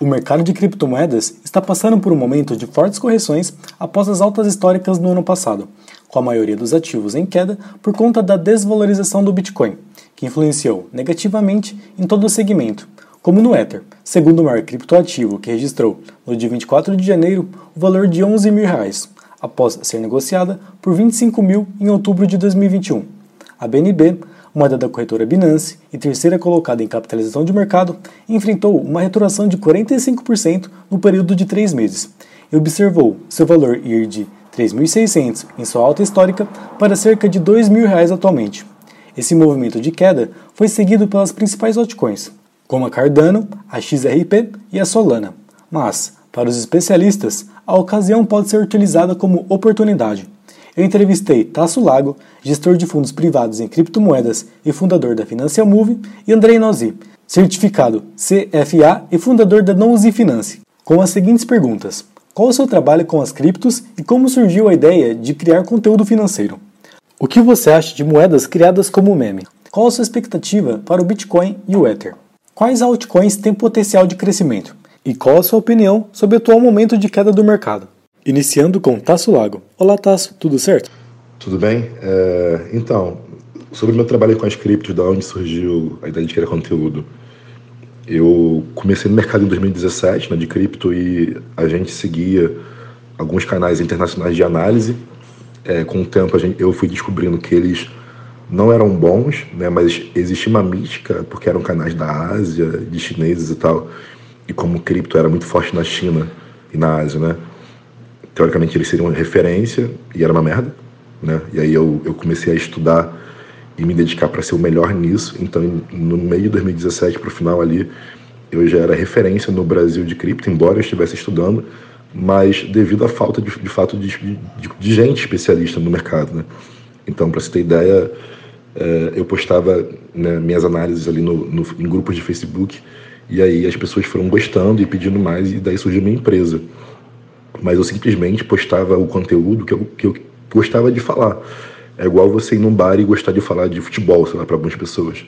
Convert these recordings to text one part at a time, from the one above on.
O mercado de criptomoedas está passando por um momento de fortes correções após as altas históricas no ano passado, com a maioria dos ativos em queda por conta da desvalorização do Bitcoin, que influenciou negativamente em todo o segmento, como no Ether, segundo o maior criptoativo que registrou no dia 24 de janeiro o valor de 11 mil reais, após ser negociada por 25 mil em outubro de 2021. A BNB moeda da corretora Binance e terceira colocada em capitalização de mercado, enfrentou uma retração de 45% no período de três meses e observou seu valor ir de 3.600 em sua alta histórica para cerca de R$ 2.000 atualmente. Esse movimento de queda foi seguido pelas principais altcoins, como a Cardano, a XRP e a Solana. Mas, para os especialistas, a ocasião pode ser utilizada como oportunidade eu entrevistei Tasso Lago, gestor de fundos privados em criptomoedas e fundador da Financial Move, e Andrei Nozi, certificado CFA e fundador da Nozi Finance, com as seguintes perguntas: Qual o seu trabalho com as criptos e como surgiu a ideia de criar conteúdo financeiro? O que você acha de moedas criadas como meme? Qual a sua expectativa para o Bitcoin e o Ether? Quais altcoins têm potencial de crescimento? E qual a sua opinião sobre o atual momento de queda do mercado? Iniciando com Tasso Lago. Olá, Tasso, tudo certo? Tudo bem? É, então, sobre o meu trabalho com as criptos, da onde surgiu a ideia de criar conteúdo. Eu comecei no mercado em 2017, né, de cripto, e a gente seguia alguns canais internacionais de análise. É, com o tempo, gente, eu fui descobrindo que eles não eram bons, né, mas existia uma mística, porque eram canais da Ásia, de chineses e tal. E como cripto era muito forte na China e na Ásia, né? Teoricamente eles seriam referência e era uma merda, né? E aí eu, eu comecei a estudar e me dedicar para ser o melhor nisso. Então, no meio de 2017 para o final ali, eu já era referência no Brasil de cripto, embora eu estivesse estudando, mas devido à falta de, de fato de, de, de, gente especialista no mercado, né? Então, para você ter ideia, é, eu postava né, minhas análises ali no, no, em grupos de Facebook e aí as pessoas foram gostando e pedindo mais e daí surgiu minha empresa mas eu simplesmente postava o conteúdo que eu, que eu gostava de falar. É igual você ir num bar e gostar de falar de futebol, sei lá, para algumas pessoas.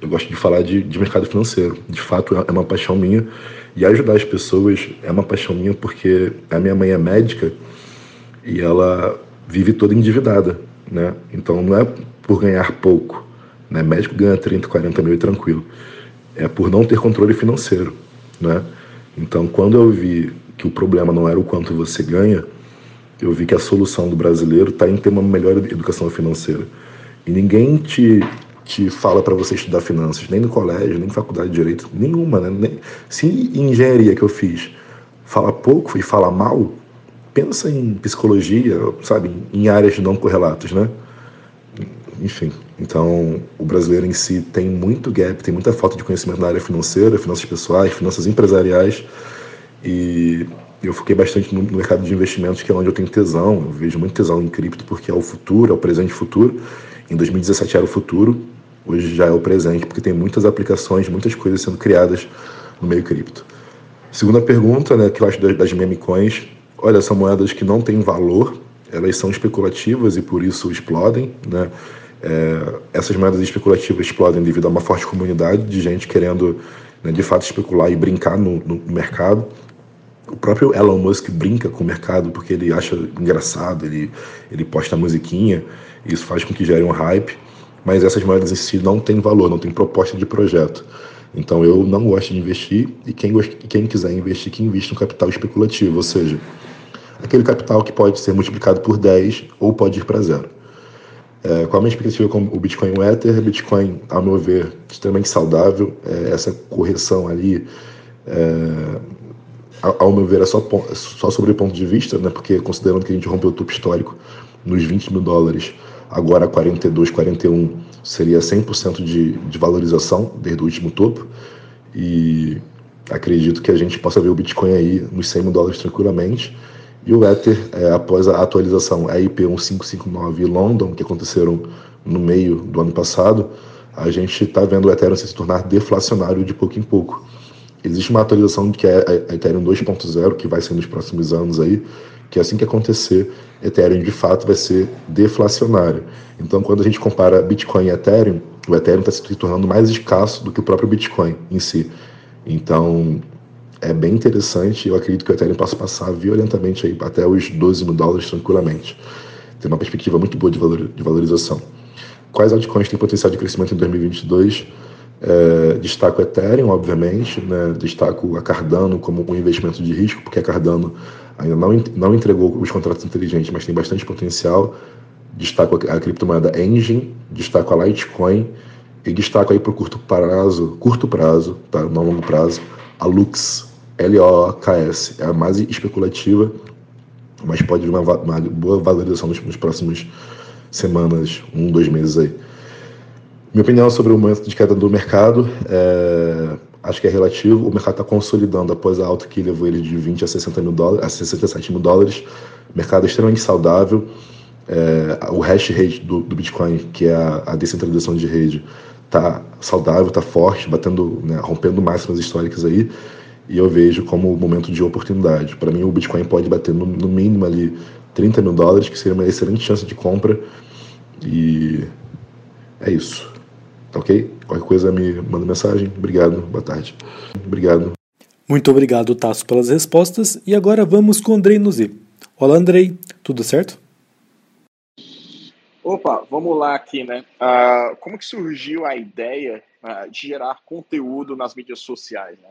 Eu gosto de falar de, de mercado financeiro. De fato, é uma paixão minha. E ajudar as pessoas é uma paixão minha porque a minha mãe é médica e ela vive toda endividada, né? Então não é por ganhar pouco, né? Médico ganha 30, 40 mil e tranquilo. É por não ter controle financeiro, né? Então quando eu vi que o problema não era o quanto você ganha, eu vi que a solução do brasileiro está em ter uma melhor educação financeira. E ninguém te, te fala para você estudar finanças, nem no colégio, nem na faculdade de direito, nenhuma. Né? Nem, se engenharia que eu fiz fala pouco e fala mal, pensa em psicologia, sabe, em áreas não correlatas, né? Enfim, então o brasileiro em si tem muito gap, tem muita falta de conhecimento na área financeira, finanças pessoais, finanças empresariais. E eu foquei bastante no mercado de investimentos, que é onde eu tenho tesão. Eu vejo muito tesão em cripto, porque é o futuro, é o presente futuro. Em 2017 era o futuro, hoje já é o presente, porque tem muitas aplicações, muitas coisas sendo criadas no meio cripto. Segunda pergunta, né, que eu acho das meme coins, olha, são moedas que não têm valor, elas são especulativas e por isso explodem, né? É, essas moedas especulativas explodem devido a uma forte comunidade de gente querendo né, de fato especular e brincar no, no mercado. O próprio Elon Musk brinca com o mercado porque ele acha engraçado, ele, ele posta musiquinha, e isso faz com que gere um hype, mas essas moedas em si não têm valor, não tem proposta de projeto. Então eu não gosto de investir e quem, quem quiser investir, que invista no capital especulativo, ou seja, aquele capital que pode ser multiplicado por 10 ou pode ir para zero. É, qual a minha expectativa com o Bitcoin o Ether? Bitcoin, ao meu ver, extremamente saudável. É, essa correção ali é, ao meu ver, é só, só sobre o ponto de vista, né? porque considerando que a gente rompeu o topo histórico nos 20 mil dólares, agora 42, 41 seria 100% de, de valorização desde o último topo. E acredito que a gente possa ver o Bitcoin aí nos 100 mil dólares tranquilamente. E o Ether, é, após a atualização EIP 1559 e London, que aconteceram no meio do ano passado, a gente está vendo o Ethereum se tornar deflacionário de pouco em pouco. Existe uma atualização que é a Ethereum 2.0, que vai ser nos próximos anos aí, que assim que acontecer, Ethereum de fato vai ser deflacionário. Então, quando a gente compara Bitcoin e Ethereum, o Ethereum está se tornando mais escasso do que o próprio Bitcoin em si. Então, é bem interessante. Eu acredito que o Ethereum possa passar violentamente aí até os 12 mil dólares tranquilamente. Tem uma perspectiva muito boa de, valor, de valorização. Quais altcoins têm potencial de crescimento em 2022? É, destaco Ethereum, obviamente, né? destaco a Cardano como um investimento de risco, porque a Cardano ainda não, não entregou os contratos inteligentes, mas tem bastante potencial. Destaco a, a criptomoeda Engine, destaco a Litecoin e destaco aí para o curto prazo, curto prazo, tá? não longo prazo, a Lux, L-O-K-S, é a mais especulativa, mas pode vir uma, uma boa valorização nos, nos próximos semanas, um, dois meses aí. Minha opinião sobre o momento de queda do mercado, é, acho que é relativo. O mercado está consolidando após a alta que levou ele de 20 a 60 mil dólares, a 67 mil dólares. Mercado extremamente saudável. É, o hash rate do, do, Bitcoin, que é a, a descentralização de rede, está saudável, está forte, batendo, né, rompendo máximas históricas aí. E eu vejo como um momento de oportunidade. Para mim, o Bitcoin pode bater no, no mínimo ali 30 mil dólares, que seria uma excelente chance de compra. E é isso. Tá ok? Qualquer coisa me manda mensagem. Obrigado, boa tarde. Obrigado. Muito obrigado, Tasso, pelas respostas. E agora vamos com o Andrei Nuzi. Olá, Andrei, tudo certo? Opa, vamos lá aqui, né? Uh, como que surgiu a ideia uh, de gerar conteúdo nas mídias sociais? Né?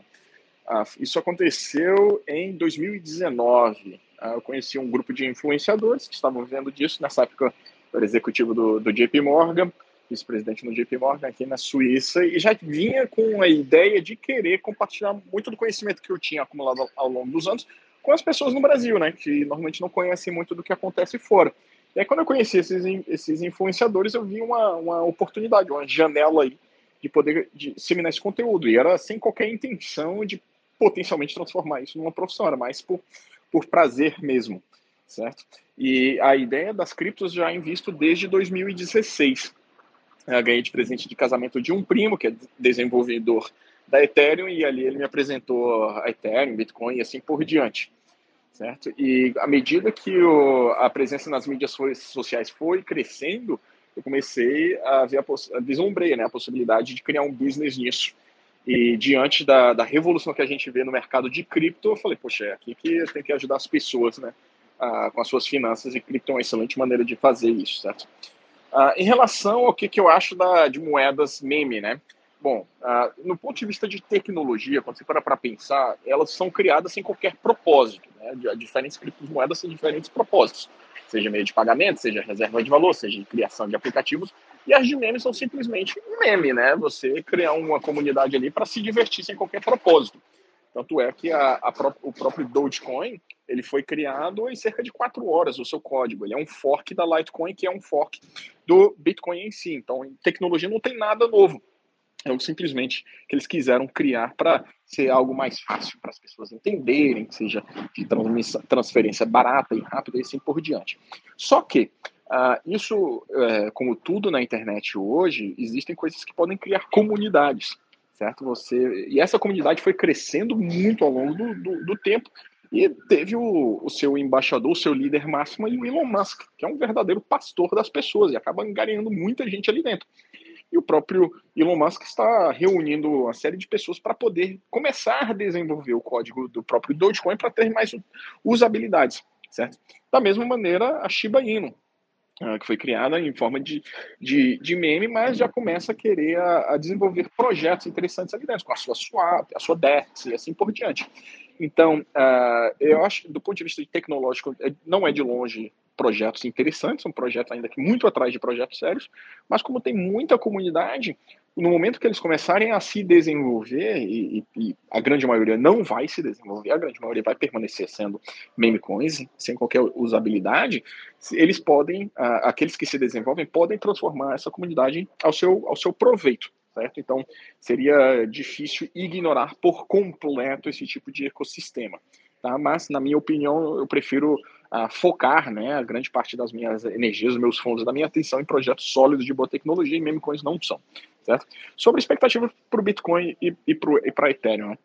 Uh, isso aconteceu em 2019. eu conheci um grupo de influenciadores que estavam vivendo disso. Nessa época, eu era executivo do, do JP Morgan vice-presidente no JP Morgan aqui na Suíça, e já vinha com a ideia de querer compartilhar muito do conhecimento que eu tinha acumulado ao longo dos anos com as pessoas no Brasil, né, que normalmente não conhecem muito do que acontece fora. E aí, quando eu conheci esses, esses influenciadores, eu vi uma, uma oportunidade, uma janela aí de poder disseminar esse conteúdo. E era sem qualquer intenção de potencialmente transformar isso numa profissão, era mais por, por prazer mesmo, certo? E a ideia das criptos já é visto desde 2016. Eu ganhei de presente de casamento de um primo, que é desenvolvedor da Ethereum, e ali ele me apresentou a Ethereum, Bitcoin e assim por diante. Certo? E à medida que o, a presença nas mídias sociais foi crescendo, eu comecei a ver, a, a vislumbrei né, a possibilidade de criar um business nisso. E diante da, da revolução que a gente vê no mercado de cripto, eu falei, poxa, é aqui que tem que ajudar as pessoas né, a, com as suas finanças, e cripto é uma excelente maneira de fazer isso, certo? Uh, em relação ao que, que eu acho da, de moedas meme, né? Bom, uh, no ponto de vista de tecnologia, quando você para para pensar, elas são criadas sem qualquer propósito. Né? Diferentes criptomoedas têm diferentes propósitos, seja meio de pagamento, seja reserva de valor, seja criação de aplicativos. E as de memes são simplesmente um meme, né? Você criar uma comunidade ali para se divertir sem qualquer propósito. Tanto é que a, a pró o próprio Dogecoin ele foi criado em cerca de quatro horas o seu código. Ele é um fork da Litecoin, que é um fork do Bitcoin em si. Então, em tecnologia não tem nada novo. É simplesmente que eles quiseram criar para ser algo mais fácil para as pessoas entenderem, que seja de transferência barata e rápida e assim por diante. Só que uh, isso, uh, como tudo na internet hoje, existem coisas que podem criar comunidades certo? Você e essa comunidade foi crescendo muito ao longo do, do, do tempo e teve o, o, seu embaixador, o seu líder máximo, o Elon Musk, que é um verdadeiro pastor das pessoas e acaba engarinhando muita gente ali dentro. E o próprio Elon Musk está reunindo uma série de pessoas para poder começar a desenvolver o código do próprio Dogecoin para ter mais usabilidades, certo? Da mesma maneira, a Shiba Inu, uh, que foi criada em forma de, de, de, meme, mas já começa a querer a, a, desenvolver projetos interessantes ali dentro, com a sua swap, a sua DEX e assim por diante. Então, uh, eu acho que do ponto de vista tecnológico, é, não é de longe projetos interessantes, são projetos ainda que muito atrás de projetos sérios, mas como tem muita comunidade, no momento que eles começarem a se desenvolver, e, e, a grande maioria não vai se desenvolver, a grande maioria vai permanecer sendo meme coins, sem qualquer usabilidade, eles podem, aqueles que se desenvolvem, podem transformar essa comunidade ao seu, ao seu proveito certo? Então, seria difícil ignorar por completo esse tipo de ecossistema. Tá? Mas, na minha opinião, eu prefiro uh, focar né, a grande parte das minhas energias, dos meus fundos, da minha atenção em projetos sólidos de boa tecnologia e meme coins não são. Certo? Sobre a expectativa para o Bitcoin e, e para a Ethereum.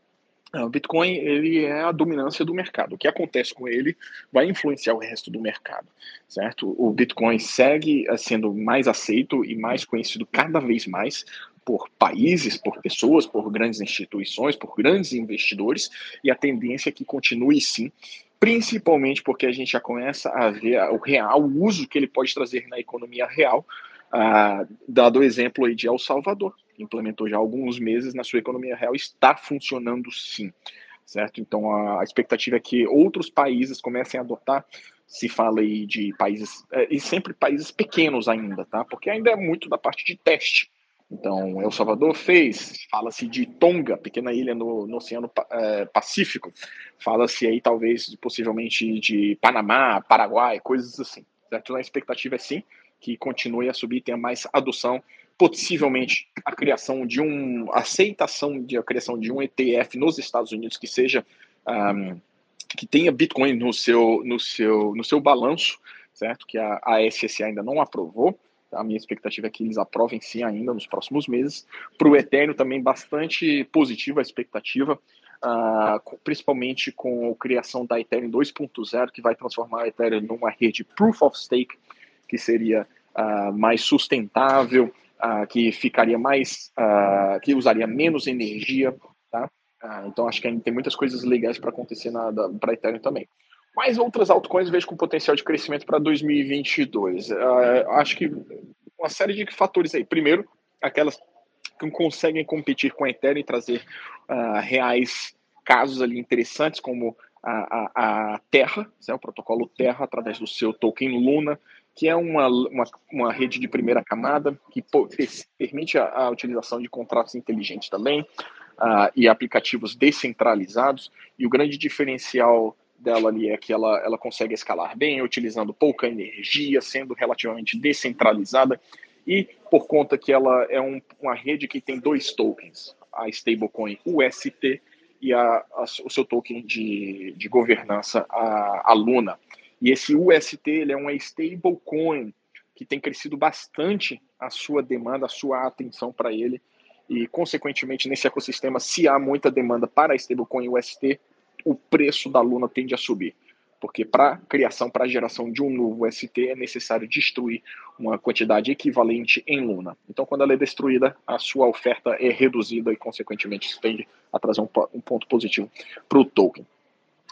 Né? O Bitcoin ele é a dominância do mercado. O que acontece com ele vai influenciar o resto do mercado, certo? O Bitcoin segue eh, sendo mais aceito e mais conhecido cada vez mais por países, por pessoas, por grandes instituições, por grandes investidores, e a tendência é que continue sim, principalmente porque a gente já começa a ver o real o uso que ele pode trazer na economia real, ah, dado o exemplo aí de El Salvador, implementou já há alguns meses na sua economia real, está funcionando sim, certo? Então a, a expectativa é que outros países comecem a adotar se fala aí de países, é, e sempre países pequenos ainda, tá? Porque ainda é muito da parte de teste. Então, El Salvador fez, fala-se de Tonga, pequena ilha no, no Oceano é, Pacífico, fala-se aí talvez possivelmente de Panamá, Paraguai, coisas assim. Certo? A expectativa é sim que continue a subir, tenha mais adoção, possivelmente a criação de um, aceitação de a criação de um ETF nos Estados Unidos que seja um, que tenha Bitcoin no seu, no seu, no seu balanço, certo? Que a, a SEC ainda não aprovou. A minha expectativa é que eles aprovem sim ainda nos próximos meses. Para o Ethereum também bastante positiva a expectativa, uh, principalmente com a criação da Ethereum 2.0, que vai transformar a Ethereum numa rede Proof of Stake, que seria uh, mais sustentável, uh, que ficaria mais, que usaria menos energia, tá? Então acho que ainda tem muitas coisas legais para acontecer para Ethereum também. Mais outras altcoins vejo com potencial de crescimento para 2022. Uh, acho que uma série de fatores aí. Primeiro, aquelas que conseguem competir com a Ethereum e trazer uh, reais casos ali interessantes, como a, a, a Terra, né, o protocolo Terra, através do seu token Luna, que é uma, uma, uma rede de primeira camada que permite a, a utilização de contratos inteligentes também uh, e aplicativos descentralizados. E o grande diferencial dela ali é que ela, ela consegue escalar bem, utilizando pouca energia, sendo relativamente descentralizada. E por conta que ela é um, uma rede que tem dois tokens, a stablecoin UST e a, a, o seu token de, de governança, a, a Luna. E esse UST ele é uma stablecoin que tem crescido bastante a sua demanda, a sua atenção para ele e, consequentemente, nesse ecossistema, se há muita demanda para a stablecoin UST, o preço da Luna tende a subir. Porque para criação, para a geração de um novo UST, é necessário destruir uma quantidade equivalente em Luna. Então, quando ela é destruída, a sua oferta é reduzida e, consequentemente, isso tende a trazer um, um ponto positivo para o token.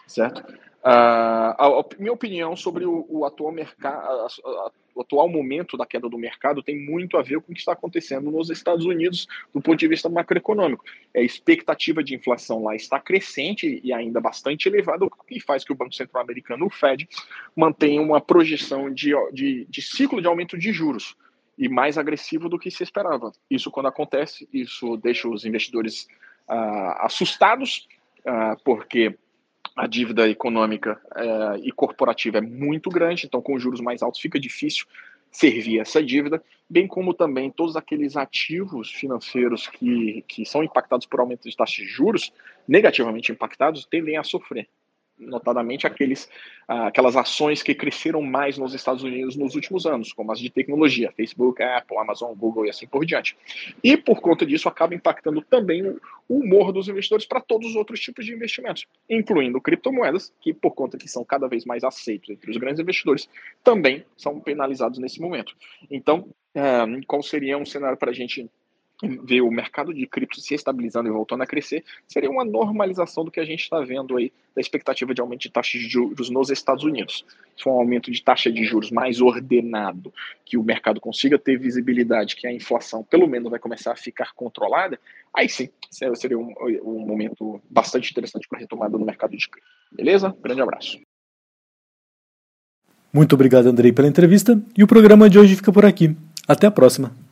Certo? Uh, a, a, minha opinião sobre o, o atual mercado, o atual momento da queda do mercado tem muito a ver com o que está acontecendo nos Estados Unidos do ponto de vista macroeconômico. A expectativa de inflação lá está crescente e ainda bastante elevada, o que faz que o Banco Central Americano, o Fed, mantenha uma projeção de, de, de ciclo de aumento de juros e mais agressivo do que se esperava. Isso quando acontece, isso deixa os investidores uh, assustados, uh, porque a dívida econômica é, e corporativa é muito grande, então com juros mais altos fica difícil servir essa dívida, bem como também todos aqueles ativos financeiros que, que são impactados por aumento de taxas de juros, negativamente impactados, tendem a sofrer notadamente aqueles, ah, aquelas ações que cresceram mais nos Estados Unidos nos últimos anos, como as de tecnologia, Facebook, Apple, Amazon, Google e assim por diante. E por conta disso acaba impactando também o humor dos investidores para todos os outros tipos de investimentos, incluindo criptomoedas, que por conta que são cada vez mais aceitos entre os grandes investidores, também são penalizados nesse momento. Então, ah, qual seria um cenário para a gente ver o mercado de cripto se estabilizando e voltando a crescer, seria uma normalização do que a gente está vendo aí da expectativa de aumento de taxas de juros nos Estados Unidos. Se for um aumento de taxa de juros mais ordenado, que o mercado consiga ter visibilidade, que a inflação pelo menos vai começar a ficar controlada, aí sim seria um, um momento bastante interessante para retomada no mercado de cripto. Beleza? Grande abraço. Muito obrigado, Andrei, pela entrevista e o programa de hoje fica por aqui. Até a próxima.